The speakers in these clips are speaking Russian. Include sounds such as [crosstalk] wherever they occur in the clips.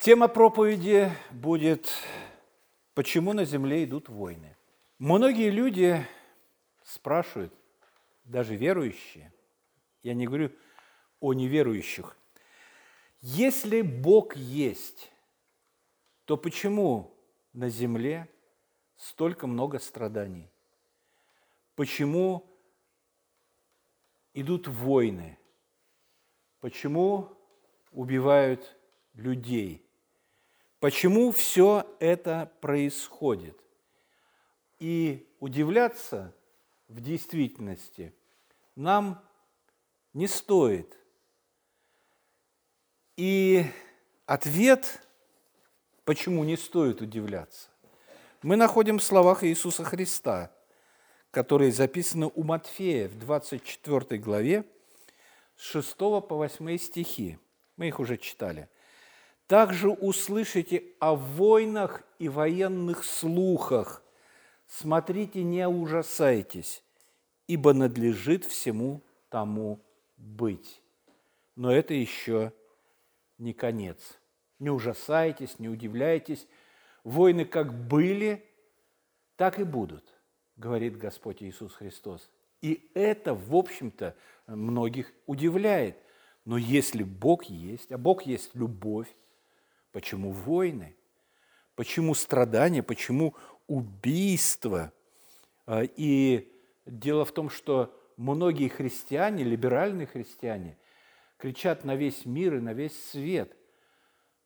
Тема проповеди будет «Почему на земле идут войны?». Многие люди спрашивают, даже верующие, я не говорю о неверующих, если Бог есть, то почему на земле столько много страданий? Почему идут войны? Почему убивают людей? Почему все это происходит? И удивляться в действительности нам не стоит. И ответ, почему не стоит удивляться, мы находим в словах Иисуса Христа, которые записаны у Матфея в 24 главе с 6 по 8 стихи. Мы их уже читали – также услышите о войнах и военных слухах. Смотрите, не ужасайтесь, ибо надлежит всему тому быть. Но это еще не конец. Не ужасайтесь, не удивляйтесь. Войны как были, так и будут, говорит Господь Иисус Христос. И это, в общем-то, многих удивляет. Но если Бог есть, а Бог есть любовь, Почему войны? Почему страдания? Почему убийства? А, и дело в том, что многие христиане, либеральные христиане, кричат на весь мир и на весь свет.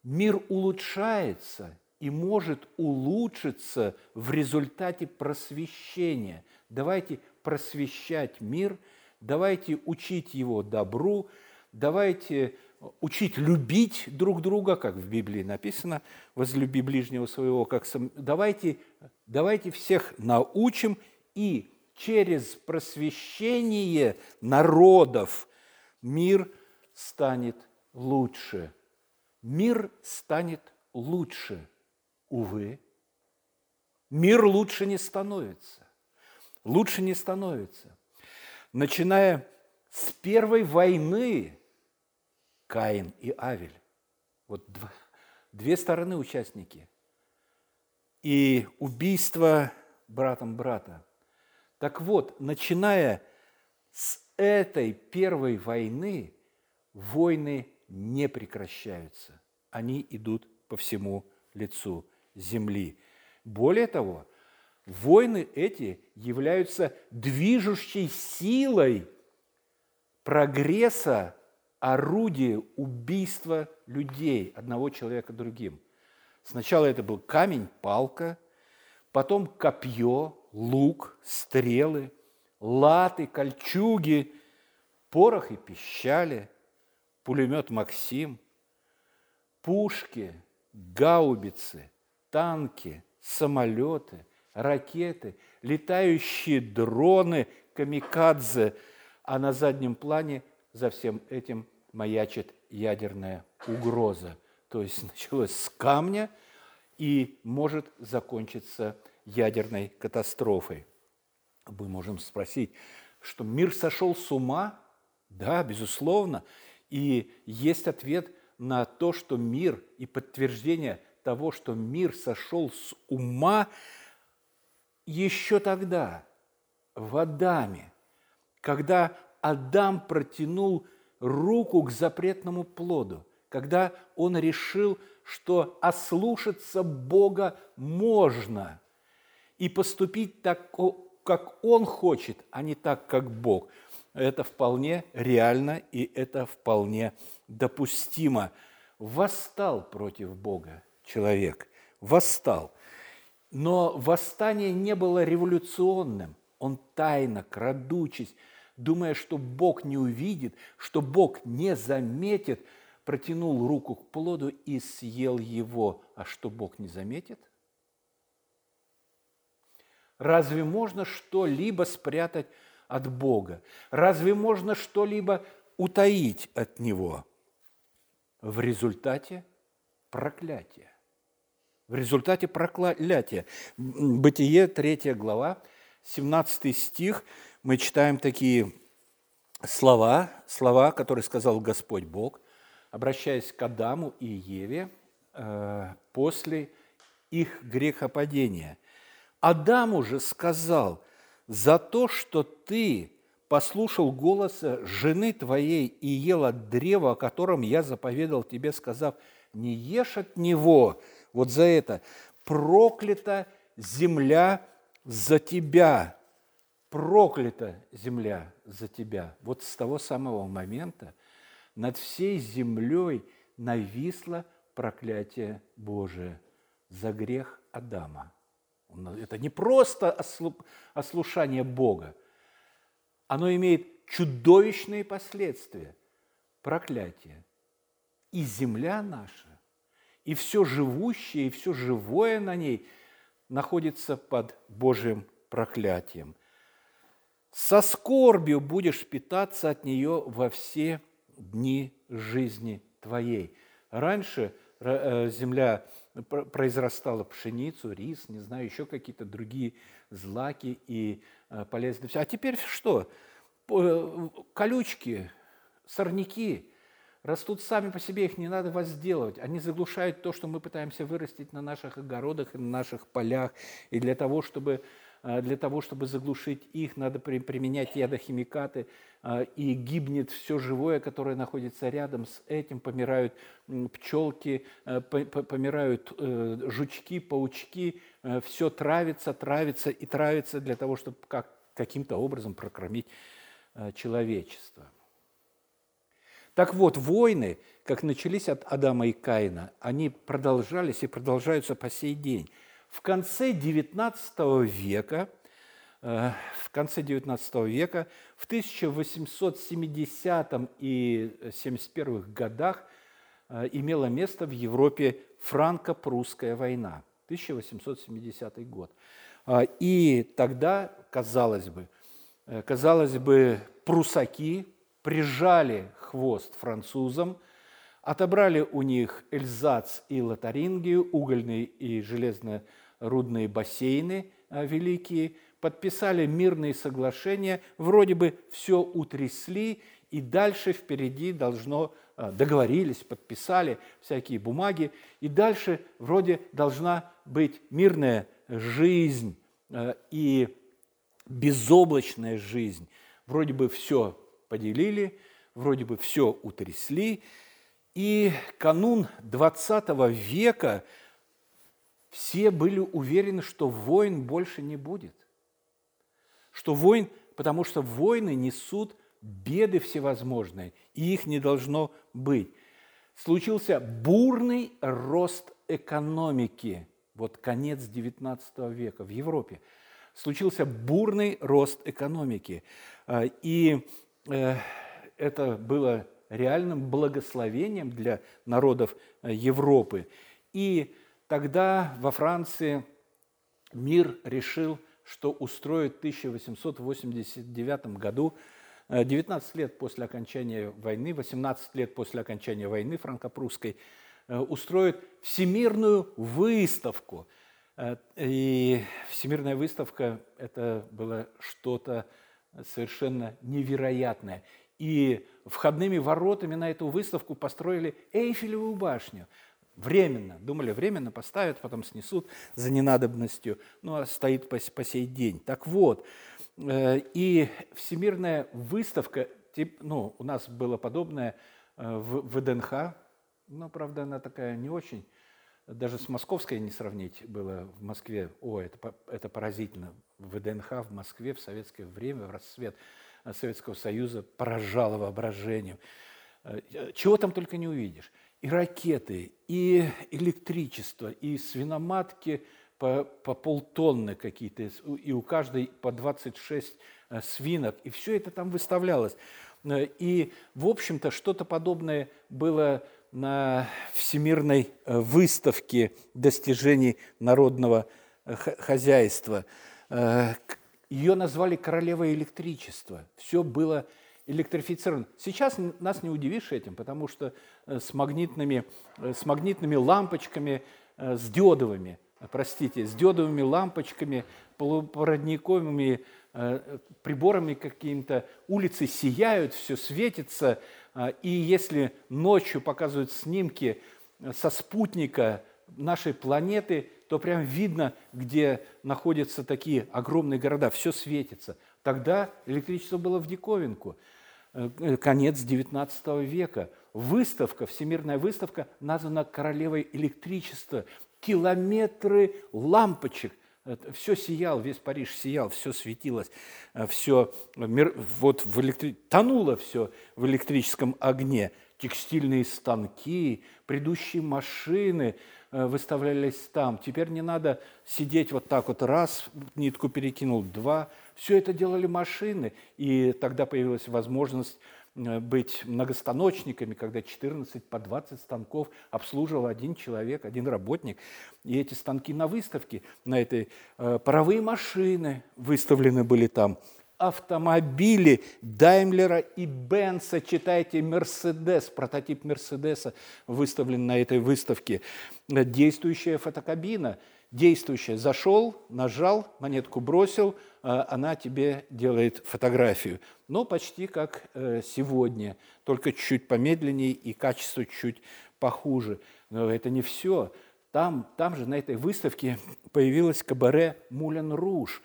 Мир улучшается и может улучшиться в результате просвещения. Давайте просвещать мир, давайте учить его добру, давайте учить любить друг друга, как в Библии написано, возлюби ближнего своего, как сам. Давайте, давайте всех научим и через просвещение народов мир станет лучше. Мир станет лучше. Увы, мир лучше не становится. Лучше не становится. Начиная с первой войны Каин и Авель. Вот два, две стороны участники. И убийство братом брата. Так вот, начиная с этой первой войны, войны не прекращаются. Они идут по всему лицу земли. Более того, войны эти являются движущей силой прогресса орудие убийства людей, одного человека другим. Сначала это был камень, палка, потом копье, лук, стрелы, латы, кольчуги, порох и пищали, пулемет «Максим», пушки, гаубицы, танки, самолеты, ракеты, летающие дроны, камикадзе, а на заднем плане за всем этим маячит ядерная угроза. То есть [laughs] началось с камня и может закончиться ядерной катастрофой. Мы можем спросить, что мир сошел с ума? Да, безусловно. И есть ответ на то, что мир и подтверждение того, что мир сошел с ума еще тогда, в Адаме, когда Адам протянул руку к запретному плоду, когда он решил, что ослушаться Бога можно и поступить так, как он хочет, а не так, как Бог. Это вполне реально и это вполне допустимо. Восстал против Бога человек, восстал. Но восстание не было революционным. Он тайно, крадучись, думая, что Бог не увидит, что Бог не заметит, протянул руку к плоду и съел его. А что Бог не заметит? Разве можно что-либо спрятать от Бога? Разве можно что-либо утаить от Него? В результате проклятия. В результате проклятия. Бытие, 3 глава, 17 стих – мы читаем такие слова, слова, которые сказал Господь Бог, обращаясь к Адаму и Еве, после их грехопадения. Адам уже сказал, за то, что ты послушал голоса жены твоей и ел от древа, о котором я заповедал тебе, сказав, не ешь от него, вот за это, проклята земля за тебя, проклята земля за тебя. Вот с того самого момента над всей землей нависло проклятие Божие за грех Адама. Это не просто ослушание Бога, оно имеет чудовищные последствия, проклятие. И земля наша, и все живущее, и все живое на ней находится под Божьим проклятием. Со скорбью будешь питаться от нее во все дни жизни твоей. Раньше э, земля произрастала пшеницу, рис, не знаю, еще какие-то другие злаки и э, полезные. А теперь что? Э, колючки, сорняки растут сами по себе, их не надо возделывать. Они заглушают то, что мы пытаемся вырастить на наших огородах и на наших полях. И для того, чтобы, э, для того, чтобы заглушить их, надо применять ядохимикаты, и гибнет все живое, которое находится рядом с этим. Помирают пчелки, помирают жучки, паучки, все травится, травится и травится для того, чтобы как, каким-то образом прокормить Э, человечества. Так вот, войны, как начались от Адама и Каина, они продолжались и продолжаются по сей день. В конце XIX века, э, в конце XIX века, в 1870 и 71 годах э, имела место в Европе франко-прусская война, 1870 год. И тогда, казалось бы, Э, казалось бы, прусаки прижали хвост французам, отобрали у них Эльзац и Лотарингию, угольные и железнорудные бассейны э, великие, подписали мирные соглашения, вроде бы все утрясли, и дальше впереди должно, э, договорились, подписали всякие бумаги, и дальше вроде должна быть мирная жизнь и безоблачная жизнь. Вроде бы все поделили, вроде бы все утрясли. И канун 20 века все были уверены, что войн больше не будет. Что войн, потому что войны несут беды всевозможные, и их не должно быть. Случился бурный рост экономики, вот конец XIX века в Европе – случился бурный рост экономики. А, и э, это было реальным благословением для народов э, Европы. И тогда во Франции мир решил, что устроит в 1889 году 19 э, лет после окончания войны, 18 лет после окончания войны франко-прусской, устроит всемирную выставку – Э, и Всемирная выставка – это было что-то совершенно невероятное. И входными воротами на эту выставку построили Эйфелевую башню. Временно. Думали, временно поставят, потом снесут за ненадобностью. Ну, а стоит по, по сей день. Так вот, э, и Всемирная выставка, ну, у нас было подобное э, в ВДНХ, но, правда, она такая не очень даже с московской не сравнить было в Москве. О, это, это поразительно. ВДНХ в Москве в советское время, в расцвет э, Советского Союза поражало воображением. Э, чего там только не увидишь. И ракеты, и электричество, и свиноматки по, по полтонны какие-то, и у каждой по 26 э, свинок. И все это там выставлялось. И, в общем-то, что-то подобное было на Всемирной э, выставке достижений народного э, хозяйства. Э, Ее назвали королевой электричества. Все было электрифицировано. Сейчас нас не удивишь этим, потому что с магнитными, с магнитными лампочками, с диодовыми, простите, с диодовыми лампочками, полупроводниковыми приборами какими-то, улицы сияют, все светится – а, и если ночью показывают снимки со спутника нашей планеты, то прям видно, где находятся такие огромные города, все светится. Тогда электричество было в диковинку. Э, конец XIX века. Выставка, всемирная выставка, названа «Королевой электричества». Километры лампочек. Все сиял, весь Париж сиял, все светилось, э, все вот в электри... тонуло все в электрическом огне. Текстильные станки, предыдущие машины э, выставлялись там. Теперь не надо сидеть вот так вот, раз, нитку перекинул, два – все это делали машины, и тогда появилась возможность э, быть многостаночниками, когда 14 по 20 станков обслуживал один человек, один работник. И эти станки на выставке, на этой э, паровые машины выставлены были там, автомобили Даймлера и Бенца, читайте Мерседес, прототип Мерседеса выставлен на этой выставке, действующая фотокабина – действующая. Зашел, нажал, монетку бросил, а она тебе делает фотографию. Но почти как э, сегодня, только чуть помедленнее и качество чуть похуже. Но это не все. Там, там же на этой выставке появилась кабаре «Мулен Руж».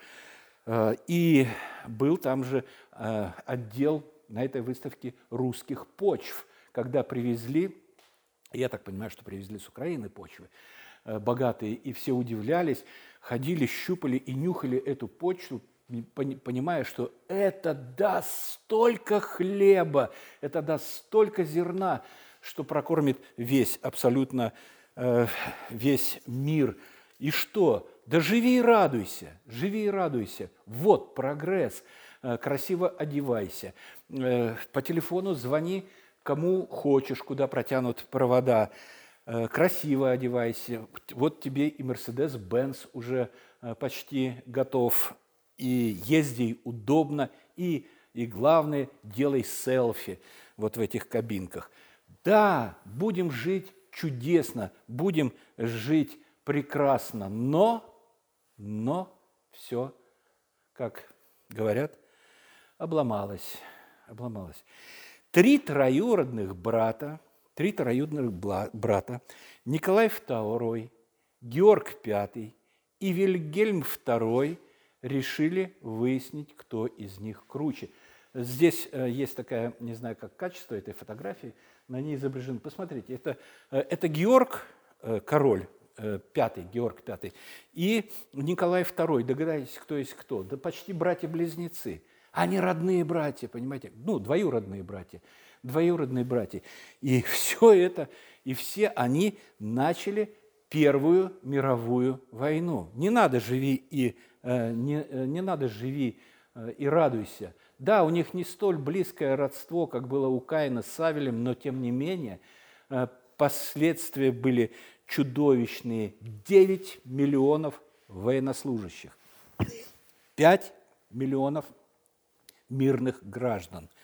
Э, и был там же э, отдел на этой выставке русских почв, когда привезли, я так понимаю, что привезли с Украины почвы, Э, богатые, и все удивлялись, ходили, щупали и нюхали эту почту, понимая, что это даст столько хлеба, это даст столько зерна, что прокормит весь, абсолютно весь мир. И что? Да живи и радуйся, живи и радуйся. Вот прогресс. Э, красиво одевайся. По телефону звони кому хочешь, куда протянут провода. Э, красиво одевайся. Вот тебе и Mercedes-Benz уже э, почти готов. И езди удобно, и, и главное, делай селфи вот в этих кабинках. Да, будем жить чудесно, будем жить прекрасно, но, но все, как говорят, обломалось, обломалось. Три троюродных брата – три троюродных брата, Николай II, Георг V и Вильгельм II решили выяснить, кто из них круче. Здесь э, есть такая, не знаю, как качество этой фотографии, на ней изображен, посмотрите, это, э, это Георг, э, король, пятый, Георг пятый, и Николай II. Догадайтесь, кто есть кто? Да почти братья-близнецы. Они родные братья, понимаете? Ну, двоюродные братья двоюродные братья. И [laughs] все это, и все они начали Первую мировую войну. Не надо живи и э, не, э, не надо живи э, и радуйся. Да, у них не столь близкое родство, как было у Каина с Савелем, но тем не менее последствия были чудовищные. 9 миллионов военнослужащих, 5 миллионов мирных граждан –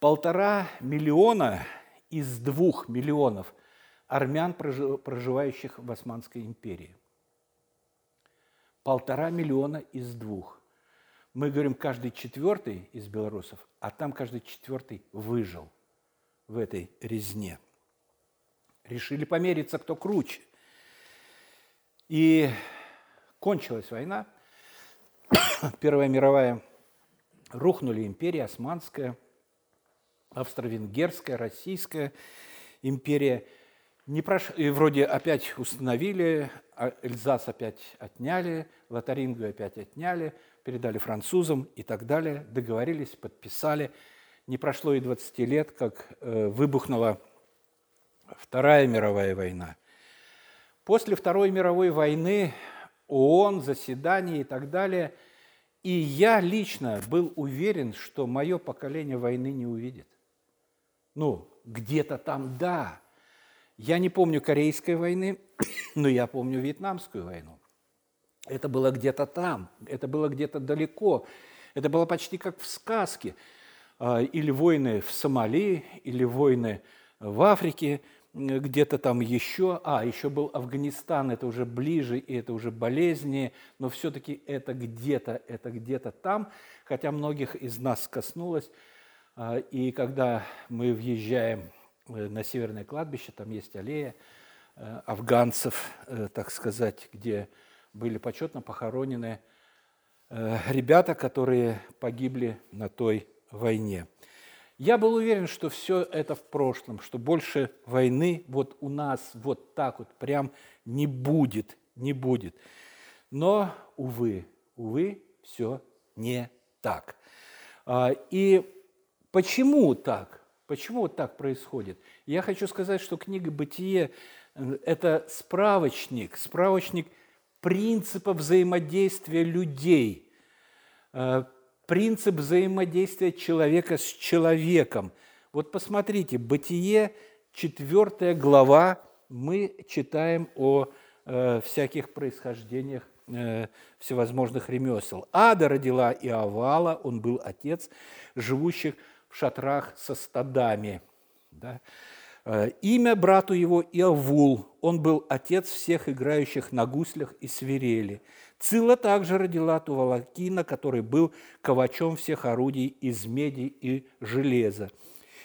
Полтора миллиона из двух миллионов армян, проживающих в Османской империи. Полтора миллиона из двух. Мы говорим, каждый четвертый из белорусов, а там каждый четвертый выжил в этой резне. Решили помериться, кто круче. И кончилась война. [coughs] Первая мировая. Рухнули империя османская – Австро-Венгерская, Российская империя. Не прош... И вроде опять установили, а Эльзас опять отняли, Лотарингию опять отняли, передали французам и так далее. Договорились, подписали. Не прошло и 20 лет, как э, выбухнула Вторая мировая война. После Второй мировой войны ООН, заседания и так далее. И я лично был уверен, что мое поколение войны не увидит. Ну, где-то там да. Я не помню Корейской войны, [coughs] но я помню Вьетнамскую войну. Это было где-то там, это было где-то далеко. Это было почти как в сказке. А, или войны в Сомали, или войны в Африке, где-то там еще. А, еще был Афганистан, это уже ближе, и это уже болезнее, но все-таки это где-то, это где-то там, хотя многих из нас коснулось. А, и когда мы въезжаем на Северное кладбище, там есть аллея афганцев, так сказать, где были почетно похоронены ребята, которые погибли на той войне. Я был уверен, что все это в прошлом, что больше войны вот у нас вот так вот прям не будет, не будет. Но, увы, увы, все не так. А, и почему так? Почему вот так происходит? Я хочу сказать, что книга «Бытие» – это справочник, справочник принципа взаимодействия людей, а, принцип взаимодействия человека с человеком. Вот посмотрите, Бытие, 4 глава, мы читаем о э, всяких происхождениях э, всевозможных ремесел. Ада родила Иовала, он был отец живущих в шатрах со стадами. Да? Э, имя брату его Иовул, он был отец всех играющих на гуслях и свирели. Цила также родила Тувалакина, который был ковачом всех орудий из меди и железа.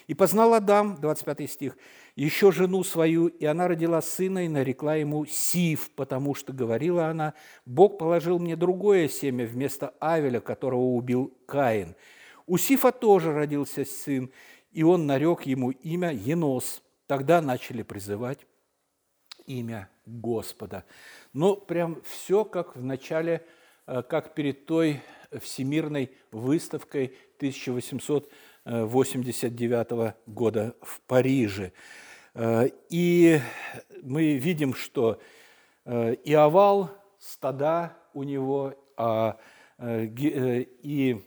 И познал Адам, 25 стих, еще жену свою, и она родила сына и нарекла ему Сив, потому что, говорила она, Бог положил мне другое семя вместо Авеля, которого убил Каин. У Сифа тоже родился сын, и он нарек ему имя Енос. Тогда начали призывать имя Господа. Ну, прям все как в начале, э, как перед той всемирной выставкой 1889 года в Париже. Э, и мы видим, что э, и овал, стада у него, а, и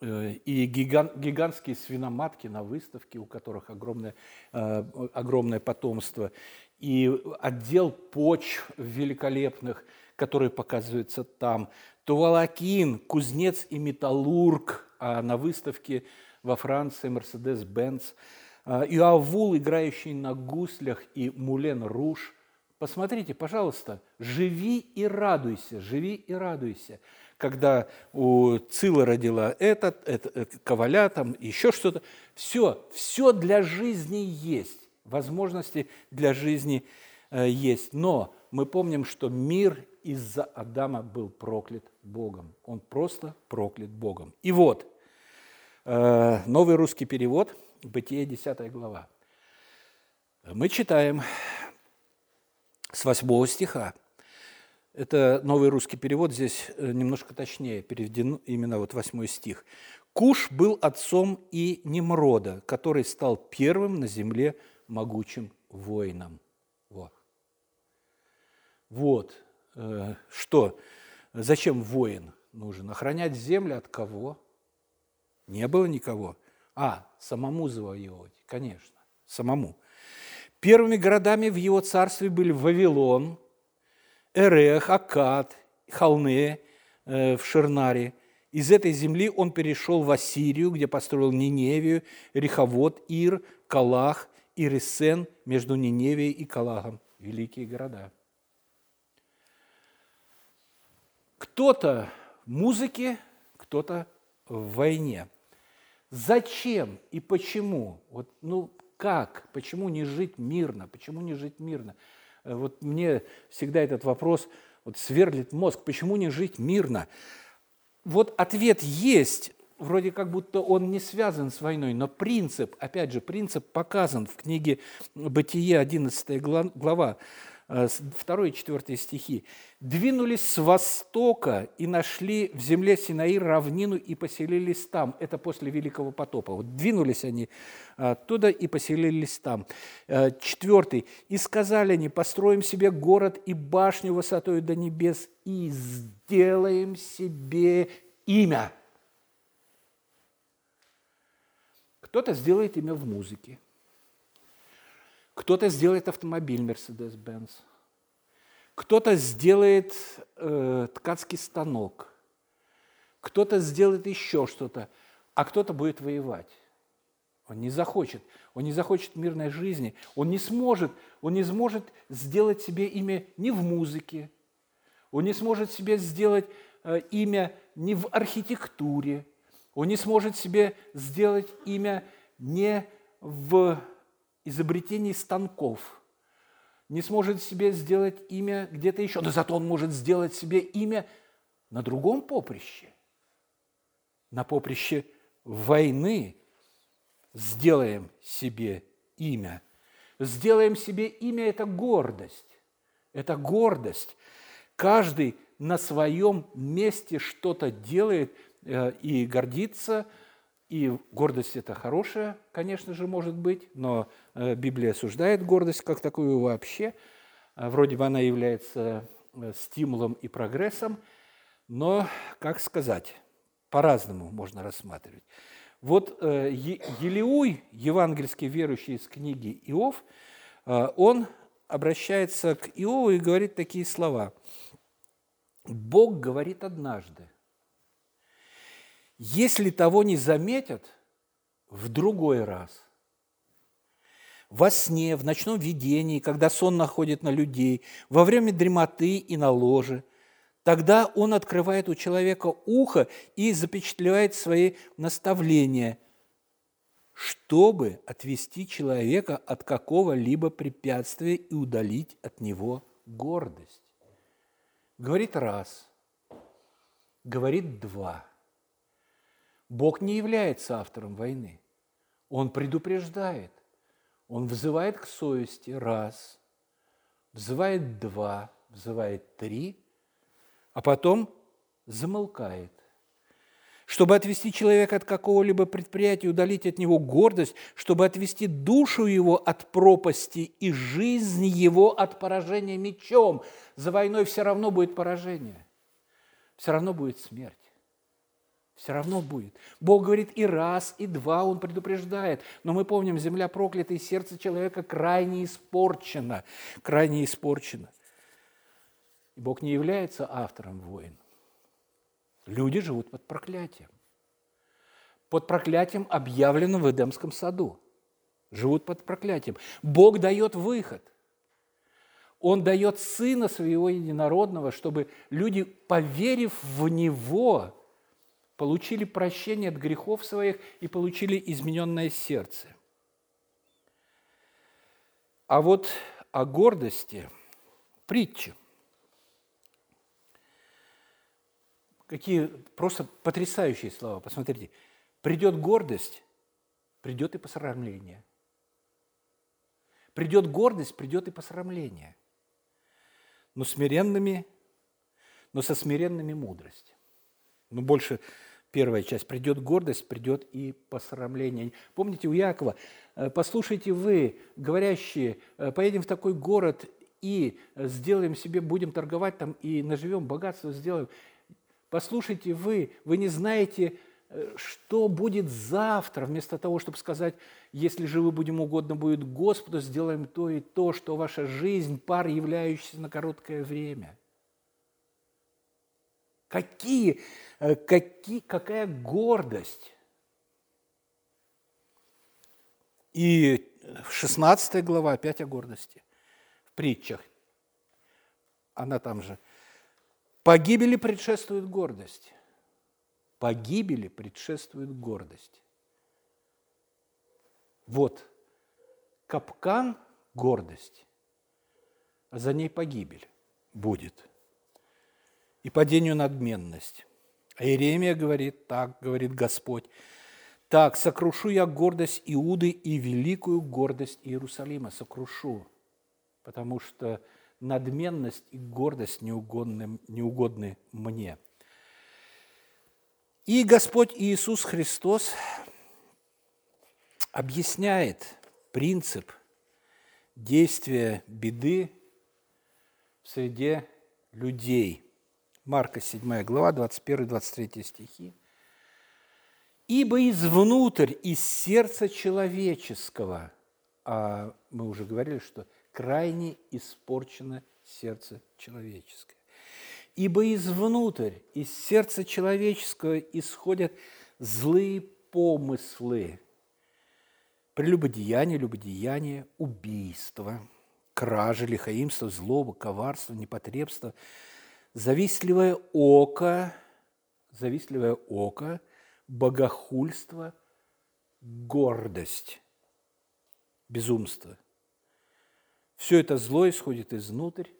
и гигант, гигантские свиноматки на выставке, у которых огромное, огромное потомство, и отдел почв великолепных, которые показываются там. Тувалакин, кузнец и металлург а на выставке во Франции Мерседес-Бенц. И Авул, играющий на гуслях, и Мулен Руш. Посмотрите, пожалуйста, живи и радуйся, живи и радуйся. Когда у Цила родила этот, этот, этот Коваля, там еще что-то. Все, все для жизни есть возможности для жизни э, есть. Но мы помним, что мир из-за Адама был проклят Богом. Он просто проклят Богом. И вот, э, новый русский перевод, Бытие 10 глава. Мы читаем с 8 стиха. Это новый русский перевод, здесь э, немножко точнее переведен именно вот 8 стих. Куш был отцом и Немрода, который стал первым на земле могучим воином. Вот. Вот. Э, что? Зачем воин нужен? Охранять землю от кого? Не было никого. А, самому завоевывать, конечно, самому. Первыми городами в его царстве были Вавилон, Эрех, Акад, Халне э, в Шернаре. Из этой земли он перешел в Ассирию, где построил Ниневию, Реховод, Ир, Калах и Ресен между Ниневией и Калагом, великие города. Кто-то в музыке, кто-то в войне. Зачем и почему? Вот, ну, как? Почему не жить мирно? Почему не жить мирно? Э, вот мне всегда этот вопрос вот сверлит мозг. Почему не жить мирно? Вот ответ есть, вроде как будто он не связан с войной, но принцип, опять же, принцип показан в книге «Бытие», 11 глава, 2 и 4 стихи. «Двинулись с востока и нашли в земле Синаир равнину и поселились там». Это после Великого потопа. Вот двинулись они оттуда и поселились там. Э, четвертый. «И сказали они, построим себе город и башню высотой до небес и сделаем себе имя». Кто-то сделает имя в музыке, кто-то сделает автомобиль Mercedes-Benz, кто-то сделает э, ткацкий станок, кто-то сделает еще что-то, а кто-то будет воевать. Он не захочет, он не захочет мирной жизни, он не сможет, он не сможет сделать себе имя ни в музыке, он не сможет себе сделать э, имя ни в архитектуре, он не сможет себе сделать имя не в изобретении станков, не сможет себе сделать имя где-то еще, но зато он может сделать себе имя на другом поприще, на поприще войны. Сделаем себе имя. Сделаем себе имя – это гордость. Это гордость. Каждый на своем месте что-то делает и гордится – и гордость – это хорошая, конечно же, может быть, но э, Библия осуждает гордость как такую вообще. Э, вроде бы она является э, стимулом и прогрессом, но, как сказать, по-разному можно рассматривать. Вот Елеуй, евангельский верующий из книги Иов, он обращается к Иову и говорит такие слова. «Бог говорит однажды, если того не заметят, в другой раз. Во сне, в ночном видении, когда сон находит на людей, во время дремоты и на ложе, тогда он открывает у человека ухо и запечатлевает свои наставления, чтобы отвести человека от какого-либо препятствия и удалить от него гордость. Говорит раз, говорит два – Бог не является автором войны. Он предупреждает. Он взывает к совести раз, взывает два, взывает три, а потом замолкает. Чтобы отвести человека от какого-либо предприятия, удалить от него гордость, чтобы отвести душу его от пропасти и жизнь его от поражения мечом. За войной все равно будет поражение, все равно будет смерть. Все равно будет. Бог говорит и раз, и два, Он предупреждает. Но мы помним, земля проклята, и сердце человека крайне испорчено. Крайне испорчено. И Бог не является автором войн. Люди живут под проклятием. Под проклятием, объявленным в Эдемском саду. Живут под проклятием. Бог дает выход. Он дает Сына Своего Единородного, чтобы люди, поверив в Него, получили прощение от грехов своих и получили измененное сердце. А вот о гордости притчи. Какие просто потрясающие слова. Посмотрите. Придет гордость, придет и посрамление. Придет гордость, придет и посрамление. Но смиренными, но со смиренными мудрость. Но больше первая часть. Придет гордость, придет и посрамление. Помните у Якова, «Э, послушайте вы, говорящие, «Э, поедем в такой город и сделаем себе, будем торговать там и наживем, богатство сделаем. Послушайте вы, вы не знаете, э, что будет завтра, вместо того, чтобы сказать, если же вы будем угодно будет Господу, сделаем то и то, что ваша жизнь, пар, являющийся на короткое время. Какие Э, какие, какая гордость. И 16 глава опять о гордости. В притчах. Она там же. Погибели предшествует гордость. Погибели предшествует гордость. Вот капкан – гордость, а за ней погибель будет. И падению надменность. А Иеремия говорит, так говорит Господь, так, сокрушу я гордость Иуды и великую гордость Иерусалима, сокрушу, потому что надменность и гордость неугодны, неугодны мне. И Господь Иисус Христос объясняет принцип действия беды в среде людей – Марка 7 глава, 21-23 стихи. «Ибо извнутрь, из сердца человеческого, а мы уже говорили, что крайне испорчено сердце человеческое. Ибо извнутрь, из сердца человеческого исходят злые помыслы, прелюбодеяние, любодеяние, убийство, кражи, лихаимство, злоба, коварство, непотребство – завистливое око, завистливое око, богохульство, гордость. безумство. Все это зло исходит изнутрь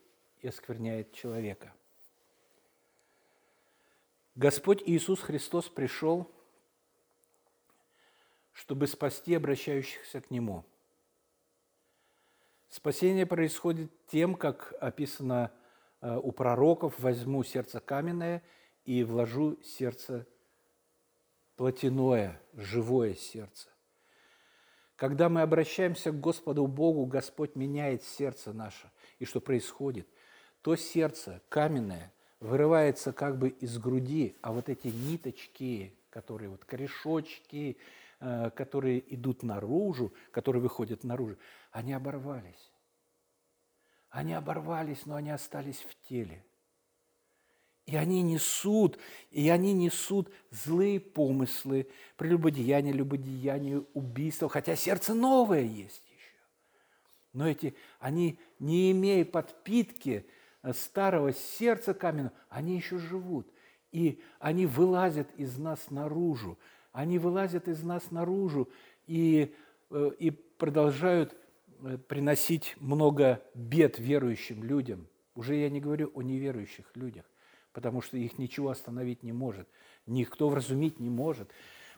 и оскверняет человека. Господь Иисус Христос пришел, чтобы спасти обращающихся к Нему. Спасение происходит тем, как описано у пророков, возьму сердце каменное и вложу сердце плотяное, живое сердце. Когда мы обращаемся к Господу Богу, Господь меняет сердце наше. И что происходит? То сердце каменное вырывается как бы из груди, а вот эти ниточки, которые вот корешочки, э, которые идут наружу, которые выходят наружу, они оборвались. Они оборвались, но они остались в теле. И они несут, и они несут злые помыслы, прелюбодеяние, любодеяние, убийство, хотя сердце новое есть еще. Но эти, они, не имея подпитки э, старого сердца каменного, они еще живут. И они вылазят из нас наружу. Они вылазят из нас наружу и, э, и продолжают приносить много бед верующим людям. Уже я не говорю о неверующих людях потому что их ничего остановить не может, никто вразумить не может,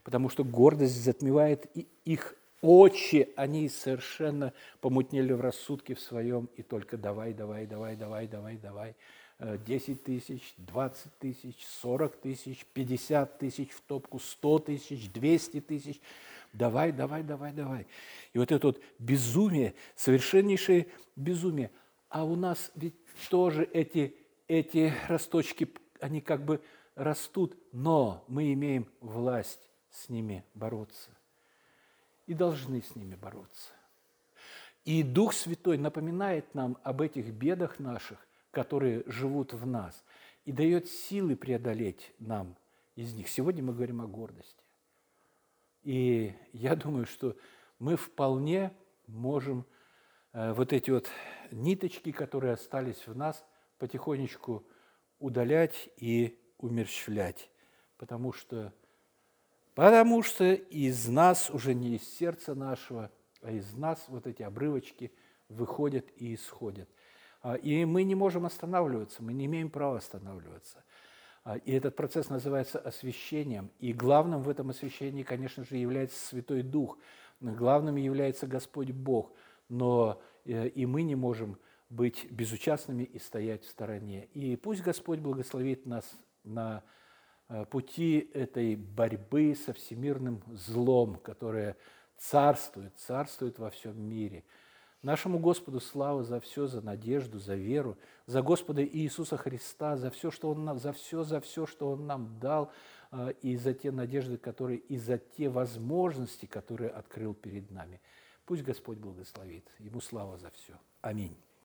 потому что гордость затмевает их очи, они совершенно помутнели в рассудке в своем, и только давай, давай, давай, давай, давай, давай, 10 тысяч, 20 тысяч, 40 тысяч, 50 тысяч в топку, 100 тысяч, 200 тысяч, давай, давай, давай, давай. И вот это вот безумие, совершеннейшее безумие. А у нас ведь тоже эти эти росточки, они как бы растут, но мы имеем власть с ними бороться и должны с ними бороться. И Дух Святой напоминает нам об этих бедах наших, которые живут в нас, и дает силы преодолеть нам из них. Сегодня мы говорим о гордости. И я думаю, что мы вполне можем э, вот эти вот ниточки, которые остались в нас, потихонечку удалять и умерщвлять, потому что, потому что из нас, уже не из сердца нашего, а из нас вот эти обрывочки выходят и исходят. А, и мы не можем останавливаться, мы не имеем права останавливаться. А, и этот процесс называется освящением. И главным в этом освящении, конечно же, является Святой Дух. Главным является Господь Бог. Но э, и мы не можем быть безучастными и стоять в стороне. И пусть Господь благословит нас на э, пути этой борьбы со всемирным злом, которое царствует, царствует во всем мире. Нашему Господу слава за все, за надежду, за веру, за Господа Иисуса Христа, за все, что Он нам, за все, за все, что Он нам дал, э, и за те надежды, которые, и за те возможности, которые открыл перед нами. Пусть Господь благословит. Ему слава за все. Аминь.